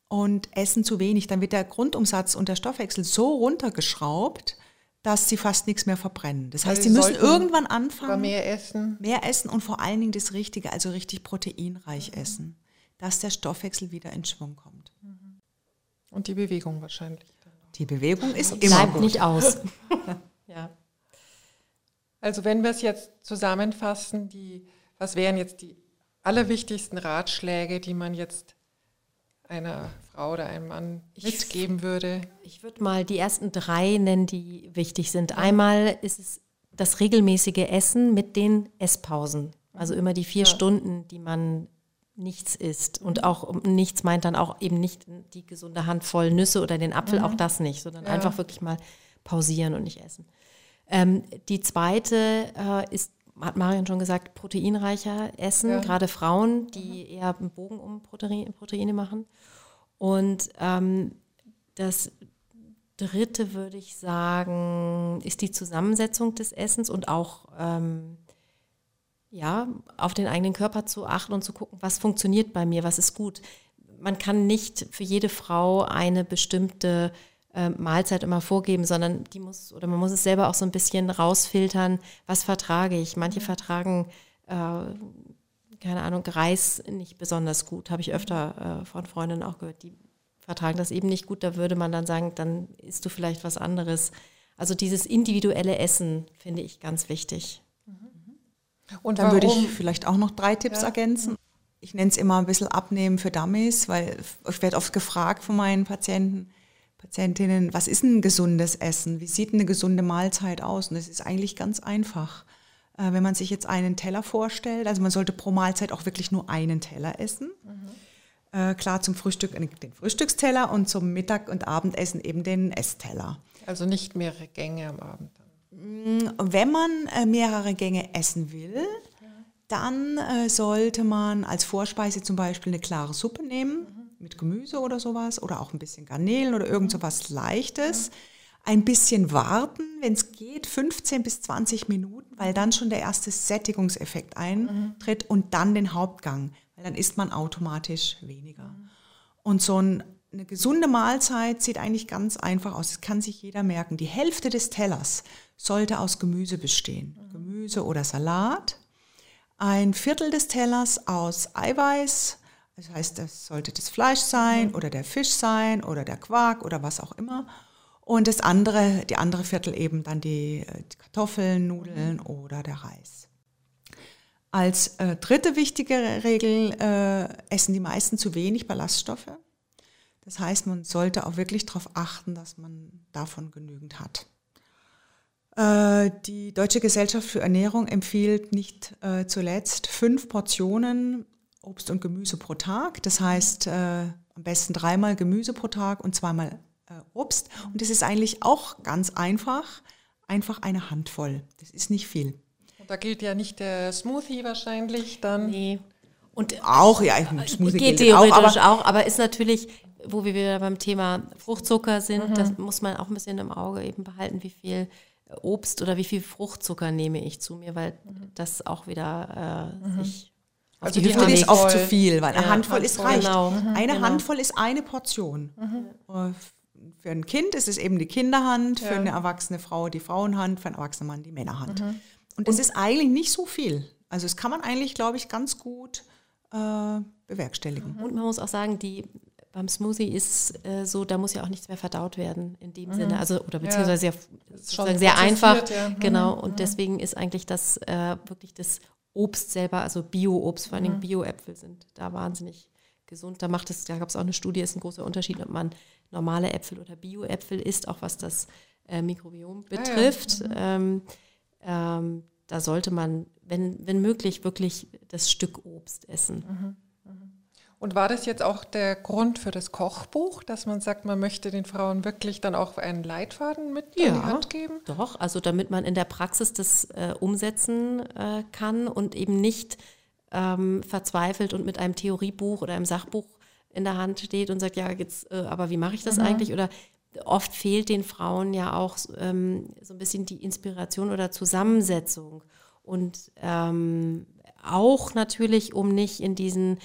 und essen zu wenig. Dann wird der Grundumsatz und der Stoffwechsel so runtergeschraubt, dass sie fast nichts mehr verbrennen. Das heißt, sie müssen irgendwann anfangen. Mehr essen. Mehr essen und vor allen Dingen das Richtige, also richtig proteinreich mhm. essen, dass der Stoffwechsel wieder in Schwung kommt. Und die Bewegung wahrscheinlich. Die Bewegung ist immer Bleibt gut. nicht aus. [LAUGHS] ja. Also wenn wir es jetzt zusammenfassen, die, was wären jetzt die allerwichtigsten Ratschläge, die man jetzt einer Frau oder einem Mann mitgeben würde? Ich würde mal die ersten drei nennen, die wichtig sind. Einmal ist es das regelmäßige Essen mit den Esspausen. Also immer die vier ja. Stunden, die man nichts isst. Und auch nichts meint dann auch eben nicht die gesunde Handvoll Nüsse oder den Apfel, mhm. auch das nicht, sondern ja. einfach wirklich mal pausieren und nicht essen. Ähm, die zweite äh, ist, hat Marion schon gesagt, proteinreicher Essen, ja. gerade Frauen, die mhm. eher einen Bogen um Protein, Proteine machen. Und ähm, das dritte würde ich sagen, ist die Zusammensetzung des Essens und auch ähm, ja, auf den eigenen Körper zu achten und zu gucken, was funktioniert bei mir, was ist gut. Man kann nicht für jede Frau eine bestimmte äh, Mahlzeit immer vorgeben, sondern die muss, oder man muss es selber auch so ein bisschen rausfiltern, was vertrage ich. Manche mhm. vertragen, äh, keine Ahnung, Reis nicht besonders gut, habe ich öfter äh, von Freundinnen auch gehört, die vertragen das eben nicht gut. Da würde man dann sagen, dann isst du vielleicht was anderes. Also dieses individuelle Essen finde ich ganz wichtig. Und dann würde ich vielleicht auch noch drei Tipps ja. ergänzen. Ich nenne es immer ein bisschen Abnehmen für Dummies, weil ich werde oft gefragt von meinen Patienten, Patientinnen, was ist ein gesundes Essen? Wie sieht eine gesunde Mahlzeit aus? Und es ist eigentlich ganz einfach. Äh, wenn man sich jetzt einen Teller vorstellt, also man sollte pro Mahlzeit auch wirklich nur einen Teller essen. Mhm. Äh, klar zum Frühstück den Frühstücksteller und zum Mittag- und Abendessen eben den Essteller. Also nicht mehrere Gänge am Abend. Mm, wenn man äh, mehrere Gänge essen will, dann äh, sollte man als Vorspeise zum Beispiel eine klare Suppe nehmen mhm. mit Gemüse oder sowas oder auch ein bisschen Garnelen oder irgend so was Leichtes. Ein bisschen warten, wenn es geht, 15 bis 20 Minuten, weil dann schon der erste Sättigungseffekt eintritt mhm. und dann den Hauptgang, weil dann isst man automatisch weniger. Mhm. Und so ein eine gesunde Mahlzeit sieht eigentlich ganz einfach aus. Das kann sich jeder merken. Die Hälfte des Tellers sollte aus Gemüse bestehen. Mhm. Gemüse oder Salat. Ein Viertel des Tellers aus Eiweiß. Das heißt, das sollte das Fleisch sein mhm. oder der Fisch sein oder der Quark oder was auch immer. Und das andere, die andere Viertel eben dann die, äh, die Kartoffeln, Nudeln mhm. oder der Reis. Als äh, dritte wichtige Regel äh, essen die meisten zu wenig Ballaststoffe. Das heißt, man sollte auch wirklich darauf achten, dass man davon genügend hat. Äh, die Deutsche Gesellschaft für Ernährung empfiehlt nicht äh, zuletzt fünf Portionen Obst und Gemüse pro Tag. Das heißt, am besten dreimal Gemüse pro Tag und zweimal Obst. Und das ist eigentlich auch ganz einfach. Einfach eine Handvoll. Das ist nicht viel. Und da gilt ja nicht der Smoothie wahrscheinlich dann. Nee. Und auch, ja, Smoothie geht theoretisch auch aber, auch, aber ist natürlich wo wir wieder beim Thema Fruchtzucker sind, mhm. das muss man auch ein bisschen im Auge eben behalten, wie viel Obst oder wie viel Fruchtzucker nehme ich zu mir, weil mhm. das auch wieder äh, mhm. sich also die Hüfte ist oft zu viel, weil eine ja, Handvoll, Handvoll ist reicht. Genau. Mhm, eine genau. Handvoll ist eine Portion. Mhm. Für ein Kind ist es eben die Kinderhand, ja. für eine erwachsene Frau die Frauenhand, für einen erwachsenen Mann die Männerhand. Mhm. Und es ist eigentlich nicht so viel. Also es kann man eigentlich, glaube ich, ganz gut äh, bewerkstätigen. Und man muss auch sagen, die beim Smoothie ist äh, so, da muss ja auch nichts mehr verdaut werden in dem mhm. Sinne. Also, oder beziehungsweise ja. sehr, sehr einfach. Ja. Mhm. Genau. Und mhm. deswegen ist eigentlich das äh, wirklich das Obst selber, also Bio-Obst, vor allem mhm. Bio-Äpfel sind da wahnsinnig gesund. Da macht es, da gab es auch eine Studie, ist ein großer Unterschied, ob man normale Äpfel oder Bio-Äpfel isst, auch was das äh, Mikrobiom betrifft. Ah, ja. ähm, ähm, da sollte man, wenn, wenn möglich, wirklich das Stück Obst essen. Mhm. Und war das jetzt auch der Grund für das Kochbuch, dass man sagt, man möchte den Frauen wirklich dann auch einen Leitfaden mit ja, in die Hand geben? Doch, also damit man in der Praxis das äh, umsetzen äh, kann und eben nicht ähm, verzweifelt und mit einem Theoriebuch oder einem Sachbuch in der Hand steht und sagt, ja, jetzt, äh, aber wie mache ich das mhm. eigentlich? Oder oft fehlt den Frauen ja auch ähm, so ein bisschen die Inspiration oder Zusammensetzung. Und ähm, auch natürlich, um nicht in diesen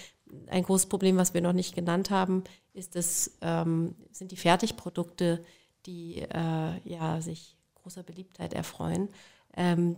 ein großes Problem, was wir noch nicht genannt haben, ist das, ähm, sind die Fertigprodukte, die äh, ja sich großer Beliebtheit erfreuen, ähm,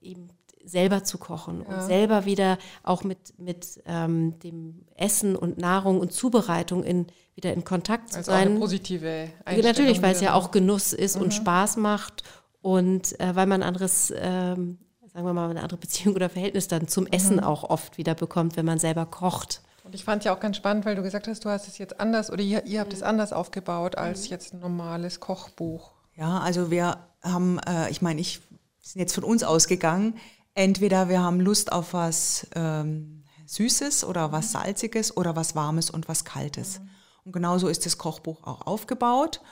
eben selber zu kochen ja. und selber wieder auch mit, mit ähm, dem Essen und Nahrung und Zubereitung in, wieder in Kontakt zu also sein. Eine positive Einstellung. Natürlich, weil es ja auch Genuss ist mhm. und Spaß macht und äh, weil man anderes, ähm, sagen wir mal, eine andere Beziehung oder Verhältnis dann zum Essen mhm. auch oft wieder bekommt, wenn man selber kocht. Und ich fand ja auch ganz spannend, weil du gesagt hast, du hast es jetzt anders oder ihr, ihr habt es anders aufgebaut als mhm. jetzt ein normales Kochbuch. Ja, also wir haben, äh, ich meine, ich sind jetzt von uns ausgegangen. Entweder wir haben Lust auf was ähm, Süßes oder was Salziges oder was Warmes und was Kaltes. Mhm. Und genauso ist das Kochbuch auch aufgebaut.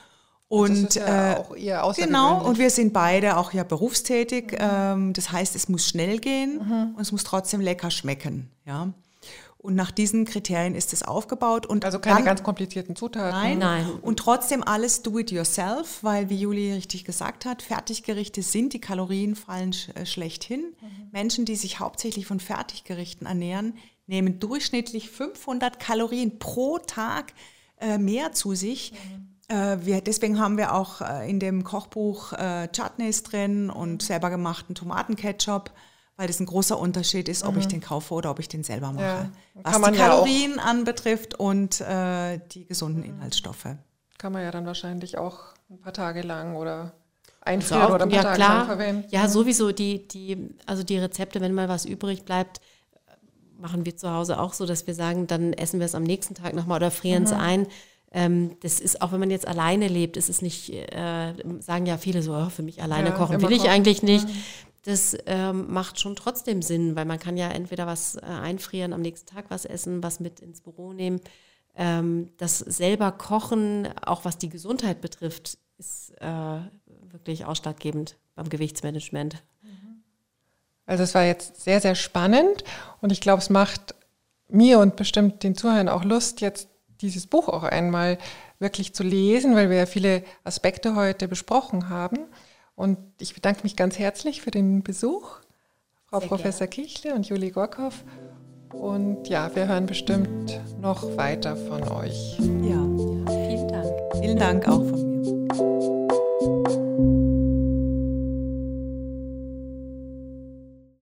Und, ja äh, genau, und wir sind beide auch ja berufstätig. Mhm. Ähm, das heißt, es muss schnell gehen mhm. und es muss trotzdem lecker schmecken. Ja. Und nach diesen Kriterien ist es aufgebaut. Und also keine dann, ganz komplizierten Zutaten. Nein, nein. Und trotzdem alles do it yourself, weil wie Juli richtig gesagt hat, Fertiggerichte sind die Kalorienfallen sch äh, schlechthin. Mhm. Menschen, die sich hauptsächlich von Fertiggerichten ernähren, nehmen durchschnittlich 500 Kalorien pro Tag äh, mehr zu sich. Mhm. Äh, wir, deswegen haben wir auch äh, in dem Kochbuch äh, Chutneys drin und selber gemachten Tomatenketchup weil das ein großer Unterschied ist, ob mhm. ich den kaufe oder ob ich den selber mache. Ja, was die Kalorien ja anbetrifft und äh, die gesunden mhm. Inhaltsstoffe. Kann man ja dann wahrscheinlich auch ein paar Tage lang oder einfrieren also auch, oder ein paar ja, Tage klar. lang verwenden. Ja, sowieso die, die, also die Rezepte, wenn mal was übrig bleibt, machen wir zu Hause auch so, dass wir sagen, dann essen wir es am nächsten Tag nochmal oder frieren mhm. es ein. Ähm, das ist, auch wenn man jetzt alleine lebt, ist es nicht, äh, sagen ja viele so, oh, für mich alleine ja, kochen will ich kochen. eigentlich nicht. Mhm das ähm, macht schon trotzdem Sinn, weil man kann ja entweder was äh, einfrieren, am nächsten Tag was essen, was mit ins Büro nehmen. Ähm, das selber Kochen, auch was die Gesundheit betrifft, ist äh, wirklich ausschlaggebend beim Gewichtsmanagement. Also es war jetzt sehr, sehr spannend und ich glaube, es macht mir und bestimmt den Zuhörern auch Lust, jetzt dieses Buch auch einmal wirklich zu lesen, weil wir ja viele Aspekte heute besprochen haben. Und ich bedanke mich ganz herzlich für den Besuch, Frau Sehr Professor gerne. Kichle und Juli Gorkow. Und ja, wir hören bestimmt noch weiter von euch. Ja, ja vielen Dank. Vielen Dank auch von mir.